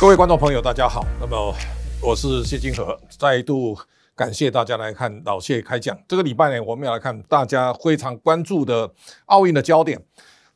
各位观众朋友，大家好。那么我是谢金河，再度感谢大家来看老谢开讲。这个礼拜呢，我们要来看大家非常关注的奥运的焦点。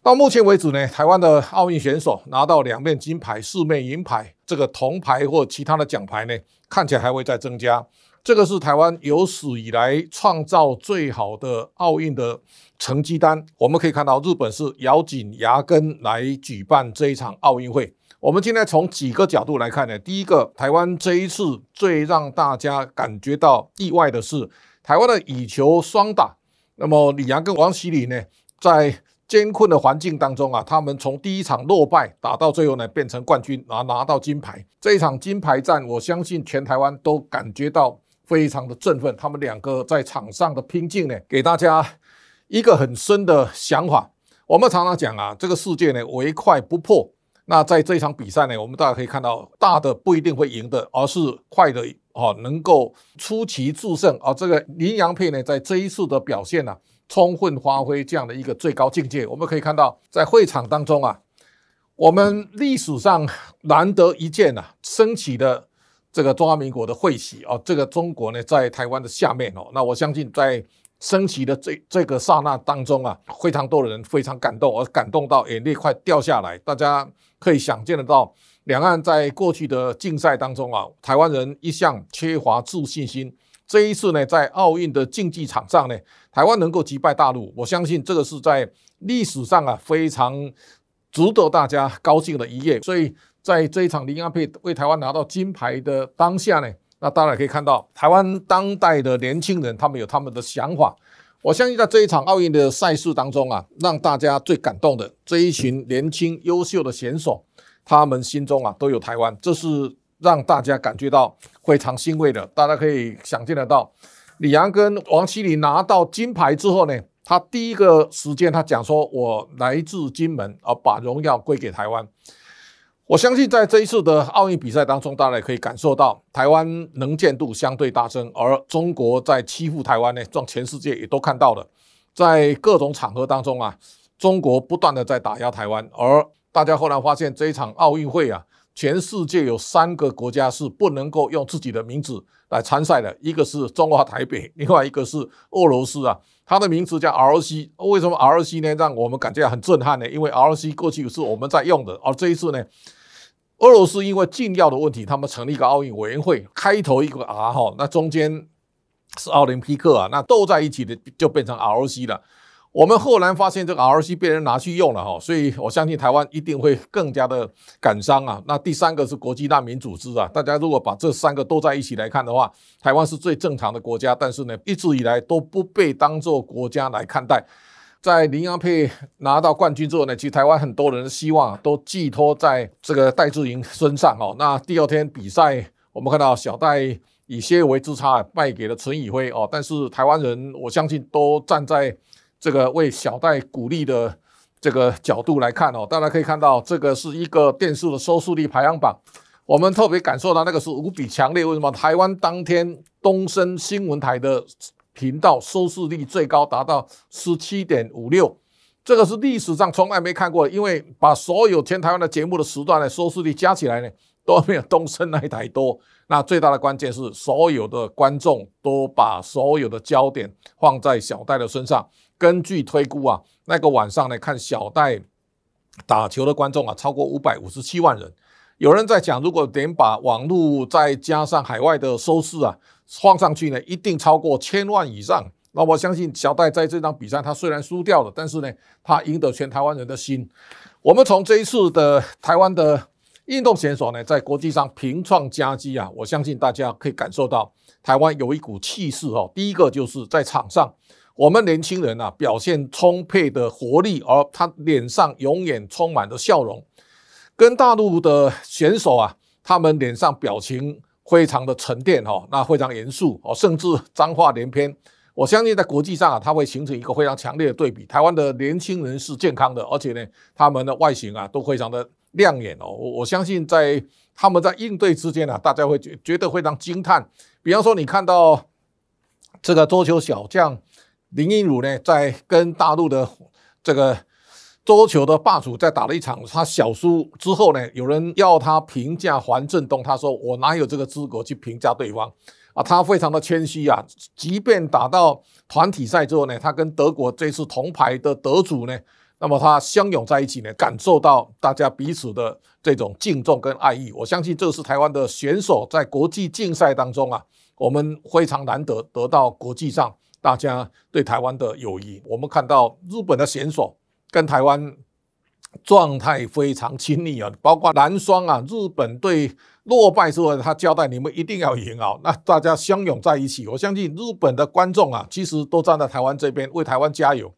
到目前为止呢，台湾的奥运选手拿到两面金牌、四面银牌，这个铜牌或其他的奖牌呢，看起来还会再增加。这个是台湾有史以来创造最好的奥运的成绩单。我们可以看到，日本是咬紧牙根来举办这一场奥运会。我们今天从几个角度来看呢，第一个，台湾这一次最让大家感觉到意外的是，台湾的羽球双打，那么李阳跟王齐麟呢，在艰困的环境当中啊，他们从第一场落败打到最后呢，变成冠军，拿拿到金牌。这一场金牌战，我相信全台湾都感觉到非常的振奋。他们两个在场上的拼劲呢，给大家一个很深的想法。我们常常讲啊，这个世界呢，唯快不破。那在这场比赛呢，我们大家可以看到，大的不一定会赢的，而是快的哦，能够出奇制胜。而这个林洋配呢，在这一次的表现呢、充分发挥这样的一个最高境界。我们可以看到，在会场当中啊，我们历史上难得一见啊，升起的这个中华民国的会旗哦，这个中国呢，在台湾的下面哦，那我相信在。升旗的这这个刹那当中啊，非常多的人非常感动，而感动到眼泪快掉下来。大家可以想见得到，两岸在过去的竞赛当中啊，台湾人一向缺乏自信心。这一次呢，在奥运的竞技场上呢，台湾能够击败大陆，我相信这个是在历史上啊非常值得大家高兴的一页。所以在这一场麟洋配为台湾拿到金牌的当下呢。那当然可以看到，台湾当代的年轻人，他们有他们的想法。我相信在这一场奥运的赛事当中啊，让大家最感动的这一群年轻优秀的选手，他们心中啊都有台湾，这是让大家感觉到非常欣慰的。大家可以想见得到，李阳跟王齐麟拿到金牌之后呢，他第一个时间他讲说：“我来自金门，而把荣耀归给台湾。”我相信在这一次的奥运比赛当中，大家也可以感受到台湾能见度相对大增，而中国在欺负台湾呢，让全世界也都看到了。在各种场合当中啊，中国不断的在打压台湾，而大家后来发现这一场奥运会啊，全世界有三个国家是不能够用自己的名字来参赛的，一个是中华台北，另外一个是俄罗斯啊。它的名字叫 ROC，为什么 ROC 呢？让我们感觉很震撼呢？因为 ROC 过去是我们在用的，而这一次呢，俄罗斯因为禁药的问题，他们成立一个奥运委员会，开头一个 R 哈，那中间是奥林匹克啊，那斗在一起的就变成 ROC 了。我们后来发现这个 ROC 被人拿去用了哈，所以我相信台湾一定会更加的感伤啊。那第三个是国际难民组织啊，大家如果把这三个都在一起来看的话，台湾是最正常的国家，但是呢，一直以来都不被当作国家来看待。在林洋配拿到冠军之后呢，其实台湾很多人的希望都寄托在这个戴志颖身上哦。那第二天比赛，我们看到小戴以些微之差败给了陈宇辉哦，但是台湾人我相信都站在。这个为小戴鼓励的这个角度来看哦，大家可以看到，这个是一个电视的收视率排行榜。我们特别感受到那个是无比强烈。为什么？台湾当天东森新闻台的频道收视率最高，达到十七点五六，这个是历史上从来没看过。因为把所有全台湾的节目的时段的收视率加起来呢，都没有东森那一台多。那最大的关键是，所有的观众都把所有的焦点放在小戴的身上。根据推估啊，那个晚上呢，看小戴打球的观众啊，超过五百五十七万人。有人在讲，如果连把网络再加上海外的收视啊放上去呢，一定超过千万以上。那我相信小戴在这场比赛，他虽然输掉了，但是呢，他赢得全台湾人的心。我们从这一次的台湾的运动选手呢，在国际上平创佳绩啊，我相信大家可以感受到台湾有一股气势哦。第一个就是在场上。我们年轻人啊，表现充沛的活力，而他脸上永远充满着笑容。跟大陆的选手啊，他们脸上表情非常的沉淀哦，那非常严肃哦，甚至脏话连篇。我相信在国际上啊，它会形成一个非常强烈的对比。台湾的年轻人是健康的，而且呢，他们的外形啊都非常的亮眼哦。我相信在他们在应对之间啊，大家会觉觉得非常惊叹。比方说，你看到这个桌球小将。林昀儒呢，在跟大陆的这个桌球的霸主在打了一场，他小输之后呢，有人要他评价黄振东，他说我哪有这个资格去评价对方啊？他非常的谦虚啊，即便打到团体赛之后呢，他跟德国这次铜牌的得主呢，那么他相拥在一起呢，感受到大家彼此的这种敬重跟爱意。我相信这是台湾的选手在国际竞赛当中啊，我们非常难得得到国际上大家对台湾的友谊。我们看到日本的选手。跟台湾状态非常亲密啊，包括男双啊，日本队落败之后，他交代你们一定要赢啊，那大家相拥在一起。我相信日本的观众啊，其实都站在台湾这边为台湾加油。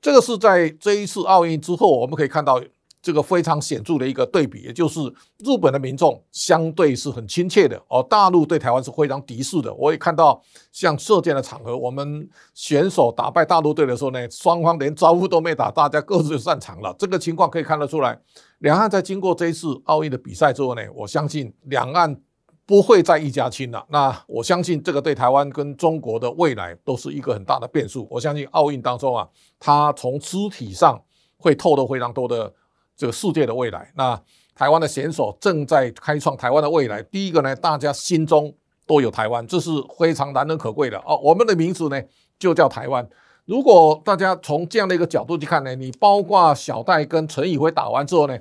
这个是在这一次奥运之后，我们可以看到。这个非常显著的一个对比，也就是日本的民众相对是很亲切的，而大陆对台湾是非常敌视的。我也看到像射箭的场合，我们选手打败大陆队的时候呢，双方连招呼都没打，大家各自就散场了。这个情况可以看得出来，两岸在经过这一次奥运的比赛之后呢，我相信两岸不会再一家亲了。那我相信这个对台湾跟中国的未来都是一个很大的变数。我相信奥运当中啊，它从肢体上会透露非常多的。这个世界的未来，那台湾的选手正在开创台湾的未来。第一个呢，大家心中都有台湾，这是非常难能可贵的哦。我们的名字呢就叫台湾。如果大家从这样的一个角度去看呢，你包括小戴跟陈宇辉打完之后呢，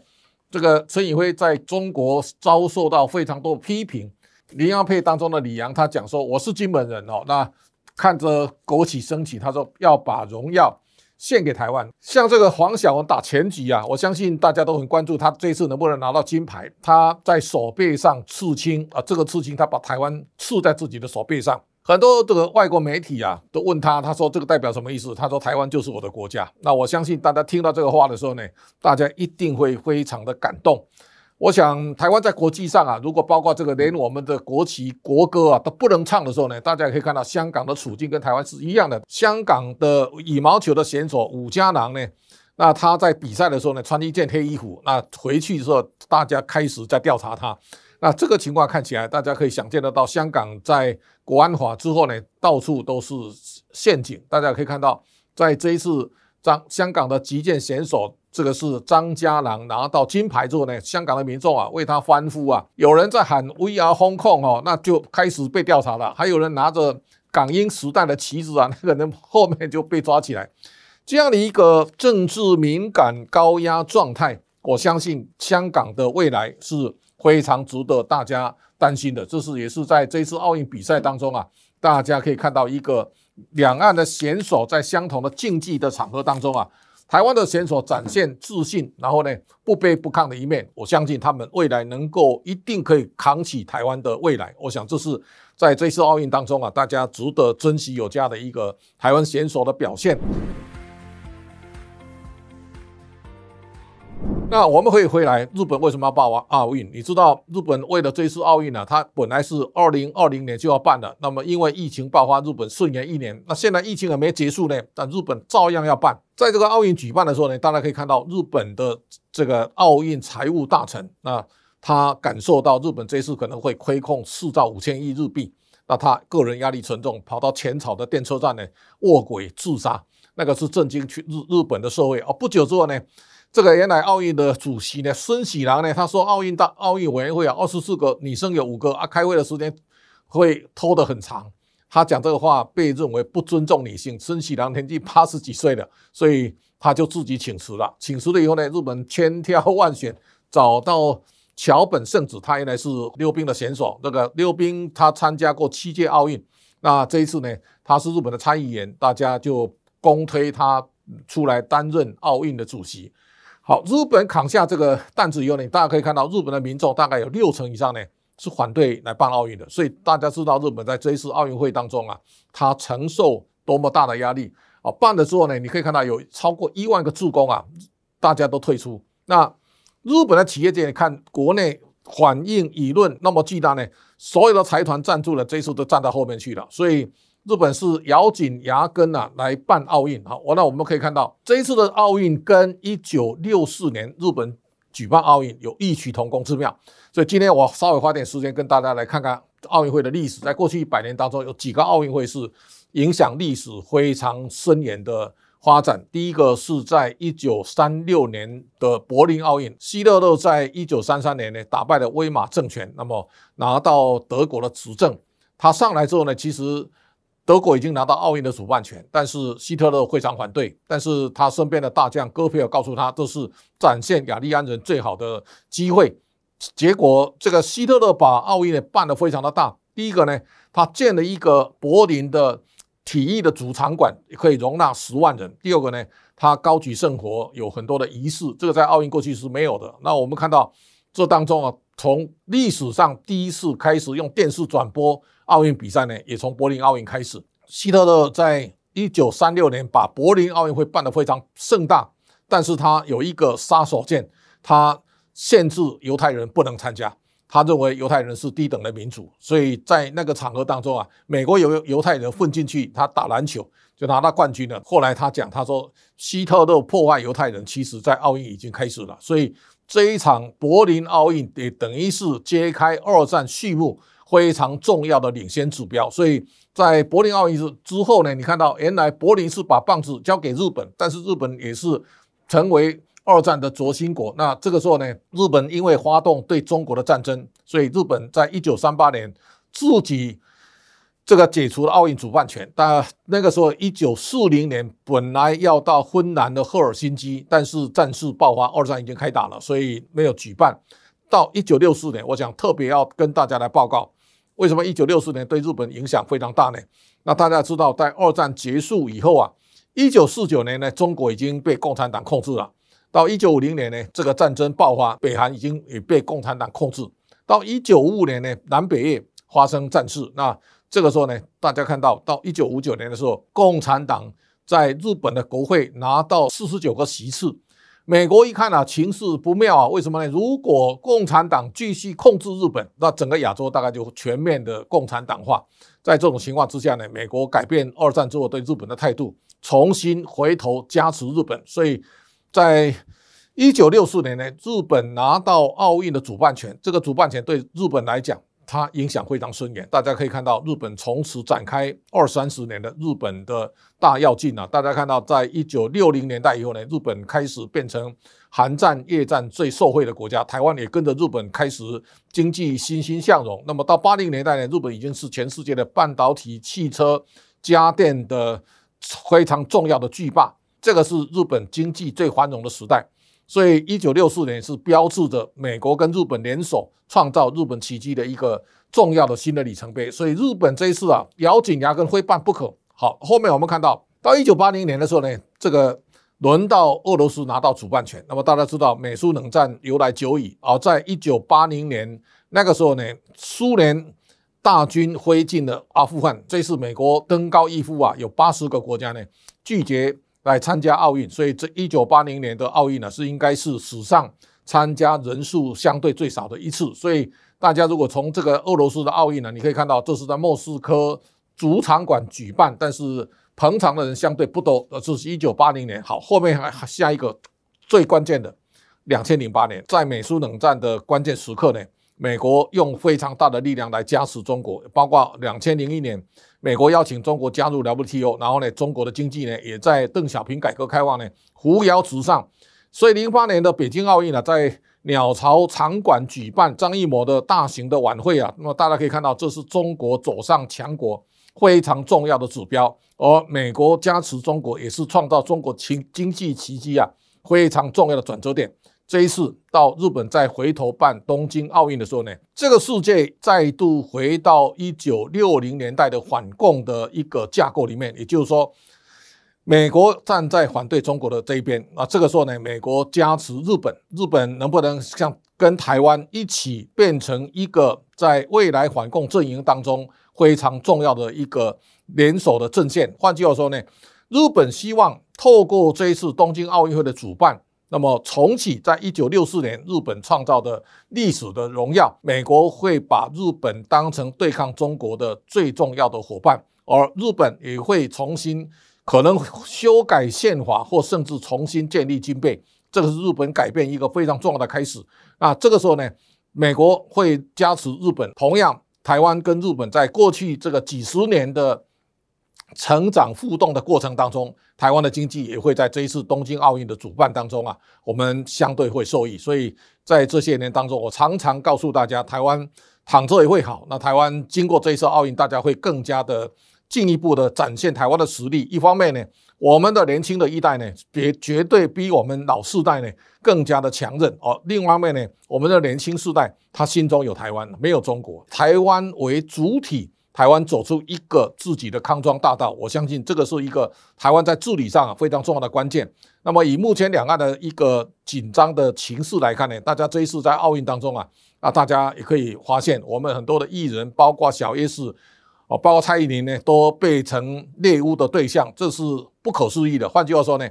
这个陈宇辉在中国遭受到非常多批评。麟洋配当中的李阳他讲说：“我是金门人哦，那看着国旗升起，他说要把荣耀。”献给台湾，像这个黄晓文打拳击啊，我相信大家都很关注他这次能不能拿到金牌。他在手背上刺青啊，这个刺青他把台湾刺在自己的手背上。很多这个外国媒体啊都问他，他说这个代表什么意思？他说台湾就是我的国家。那我相信大家听到这个话的时候呢，大家一定会非常的感动。我想台湾在国际上啊，如果包括这个连我们的国旗国歌啊都不能唱的时候呢，大家也可以看到香港的处境跟台湾是一样的。香港的羽毛球的选手伍家朗呢，那他在比赛的时候呢，穿一件黑衣服，那回去的时候大家开始在调查他。那这个情况看起来，大家可以想见得到，香港在国安法之后呢，到处都是陷阱。大家可以看到，在这一次张香港的击剑选手。这个是张家朗拿到金牌之后呢，香港的民众啊为他欢呼啊，有人在喊 “We are Hong Kong” 哦，那就开始被调查了。还有人拿着港英时代的旗子啊，那个人后面就被抓起来。这样的一个政治敏感高压状态，我相信香港的未来是非常值得大家担心的。这是也是在这次奥运比赛当中啊，大家可以看到一个两岸的选手在相同的竞技的场合当中啊。台湾的选手展现自信，然后呢，不卑不亢的一面，我相信他们未来能够一定可以扛起台湾的未来。我想这是在这次奥运当中啊，大家值得珍惜有加的一个台湾选手的表现。那我们可以回来，日本为什么要办奥运？你知道日本为了这次奥运呢，它本来是二零二零年就要办的，那么因为疫情爆发，日本顺延一年。那现在疫情还没结束呢，但日本照样要办。在这个奥运举办的时候呢，大家可以看到日本的这个奥运财务大臣，那他感受到日本这次可能会亏空四兆五千亿日币，那他个人压力沉重，跑到浅草的电车站呢卧轨自杀，那个是震惊去日日本的社会。哦，不久之后呢。这个原来奥运的主席呢，孙喜朗呢，他说奥运大奥运委员会啊，二十四个女生有五个啊，开会的时间会拖得很长。他讲这个话被认为不尊重女性。孙喜朗年纪八十几岁了，所以他就自己请辞了。请辞了以后呢，日本千挑万选找到桥本圣子，他原来是溜冰的选手。那个溜冰他参加过七届奥运，那这一次呢，他是日本的参议员，大家就公推他出来担任奥运的主席。好，日本扛下这个担子以后呢，大家可以看到，日本的民众大概有六成以上呢是反对来办奥运的。所以大家知道，日本在这一次奥运会当中啊，他承受多么大的压力啊！办了之后呢，你可以看到有超过一万个助攻啊，大家都退出。那日本的企业界看国内反应舆论那么巨大呢，所有的财团赞助的这一次都站到后面去了，所以。日本是咬紧牙根啊来办奥运，好，那我们可以看到这一次的奥运跟一九六四年日本举办奥运有异曲同工之妙，所以今天我稍微花点时间跟大家来看看奥运会的历史，在过去一百年当中有几个奥运会是影响历史非常深远的发展。第一个是在一九三六年的柏林奥运，希特勒在一九三三年呢打败了威玛政权，那么拿到德国的执政。他上来之后呢，其实德国已经拿到奥运的主办权，但是希特勒非常反对。但是他身边的大将戈培尔告诉他，这是展现雅利安人最好的机会。结果这个希特勒把奥运呢办得非常的大。第一个呢，他建了一个柏林的体育的主场馆，可以容纳十万人。第二个呢，他高举圣火，有很多的仪式，这个在奥运过去是没有的。那我们看到这当中啊，从历史上第一次开始用电视转播奥运比赛呢，也从柏林奥运开始。希特勒在一九三六年把柏林奥运会办得非常盛大，但是他有一个杀手锏，他限制犹太人不能参加。他认为犹太人是低等的民族，所以在那个场合当中啊，美国有犹太人混进去，他打篮球就拿到冠军了。后来他讲，他说希特勒破坏犹太人，其实在奥运已经开始了。所以这一场柏林奥运也等于是揭开二战序幕非常重要的领先指标。所以在柏林奥运之之后呢，你看到原来柏林是把棒子交给日本，但是日本也是成为。二战的轴心国，那这个时候呢，日本因为发动对中国的战争，所以日本在一九三八年自己这个解除了奥运主办权。但那个时候，一九四零年本来要到芬兰的赫尔辛基，但是战事爆发，二战已经开打了，所以没有举办。到一九六四年，我想特别要跟大家来报告，为什么一九六四年对日本影响非常大呢？那大家知道，在二战结束以后啊，一九四九年呢，中国已经被共产党控制了。到一九五零年呢，这个战争爆发，北韩已经也被共产党控制。到一九五五年呢，南北越发生战事。那这个时候呢，大家看到，到一九五九年的时候，共产党在日本的国会拿到四十九个席次。美国一看啊，情势不妙啊，为什么呢？如果共产党继续控制日本，那整个亚洲大概就全面的共产党化。在这种情况之下呢，美国改变二战之后对日本的态度，重新回头加持日本，所以。在一九六四年呢，日本拿到奥运的主办权。这个主办权对日本来讲，它影响非常深远。大家可以看到，日本从此展开二三十年的日本的大跃进啊！大家看到，在一九六零年代以后呢，日本开始变成韩战、越战最受惠的国家，台湾也跟着日本开始经济欣欣向荣。那么到八零年代呢，日本已经是全世界的半导体、汽车、家电的非常重要的巨霸。这个是日本经济最繁荣的时代，所以一九六四年是标志着美国跟日本联手创造日本奇迹的一个重要的新的里程碑。所以日本这一次啊，咬紧牙根非办不可。好，后面我们看到到一九八零年的时候呢，这个轮到俄罗斯拿到主办权。那么大家知道，美苏冷战由来久矣，而在一九八零年那个时候呢，苏联大军挥进了阿富汗。这次美国登高一呼啊，有八十个国家呢拒绝。来参加奥运，所以这一九八零年的奥运呢，是应该是史上参加人数相对最少的一次。所以大家如果从这个俄罗斯的奥运呢，你可以看到这是在莫斯科主场馆举办，但是捧场的人相对不多。呃，这是一九八零年。好，后面还下一个最关键的两千零八年，在美苏冷战的关键时刻呢，美国用非常大的力量来加持中国，包括两千零一年。美国邀请中国加入 WTO，然后呢，中国的经济呢也在邓小平改革开放呢扶摇直上，所以零八年的北京奥运呢，在鸟巢场馆举办张艺谋的大型的晚会啊，那么大家可以看到，这是中国走上强国非常重要的指标，而美国加持中国也是创造中国经经济奇迹啊非常重要的转折点。这一次到日本再回头办东京奥运的时候呢，这个世界再度回到一九六零年代的反共的一个架构里面，也就是说，美国站在反对中国的这一边啊。这个时候呢，美国加持日本，日本能不能像跟台湾一起变成一个在未来反共阵营当中非常重要的一个联手的阵线？换句话说呢，日本希望透过这一次东京奥运会的主办。那么重启在一九六四年日本创造的历史的荣耀，美国会把日本当成对抗中国的最重要的伙伴，而日本也会重新可能修改宪法，或甚至重新建立军备，这个是日本改变一个非常重要的开始。那这个时候呢，美国会加持日本。同样，台湾跟日本在过去这个几十年的成长互动的过程当中，台湾的经济也会在这一次东京奥运的主办当中啊，我们相对会受益。所以在这些年当中，我常常告诉大家，台湾躺着也会好。那台湾经过这一次奥运，大家会更加的进一步的展现台湾的实力。一方面呢，我们的年轻的一代呢，绝绝对比我们老世代呢更加的强韧哦。另外一方面呢，我们的年轻世代他心中有台湾，没有中国，台湾为主体。台湾走出一个自己的康庄大道，我相信这个是一个台湾在治理上非常重要的关键。那么以目前两岸的一个紧张的情势来看呢，大家这一次在奥运当中啊，啊大家也可以发现，我们很多的艺人，包括小 S 哦，包括蔡依林呢，都被成猎巫的对象，这是不可思议的。换句话说呢，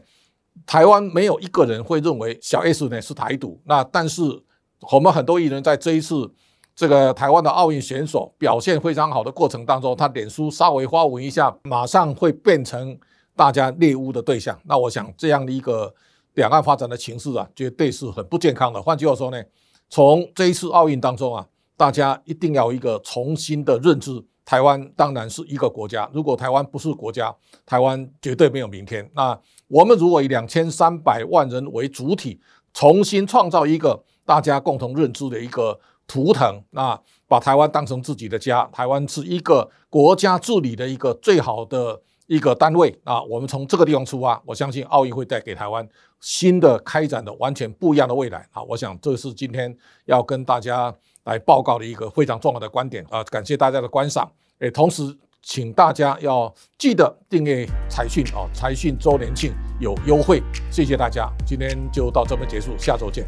台湾没有一个人会认为小 S 呢是台独。那但是我们很多艺人在这一次。这个台湾的奥运选手表现非常好的过程当中，他脸书稍微发文一下，马上会变成大家猎巫的对象。那我想这样的一个两岸发展的情势啊，绝对是很不健康的。换句话说呢，从这一次奥运当中啊，大家一定要一个重新的认知，台湾当然是一个国家。如果台湾不是国家，台湾绝对没有明天。那我们如果以两千三百万人为主体，重新创造一个大家共同认知的一个。图腾，那把台湾当成自己的家，台湾是一个国家治理的一个最好的一个单位啊。我们从这个地方出发，我相信奥运会带给台湾新的开展的完全不一样的未来啊。我想这是今天要跟大家来报告的一个非常重要的观点啊。感谢大家的观赏，也同时请大家要记得订阅财讯啊，财讯周年庆有优惠，谢谢大家。今天就到这边结束，下周见。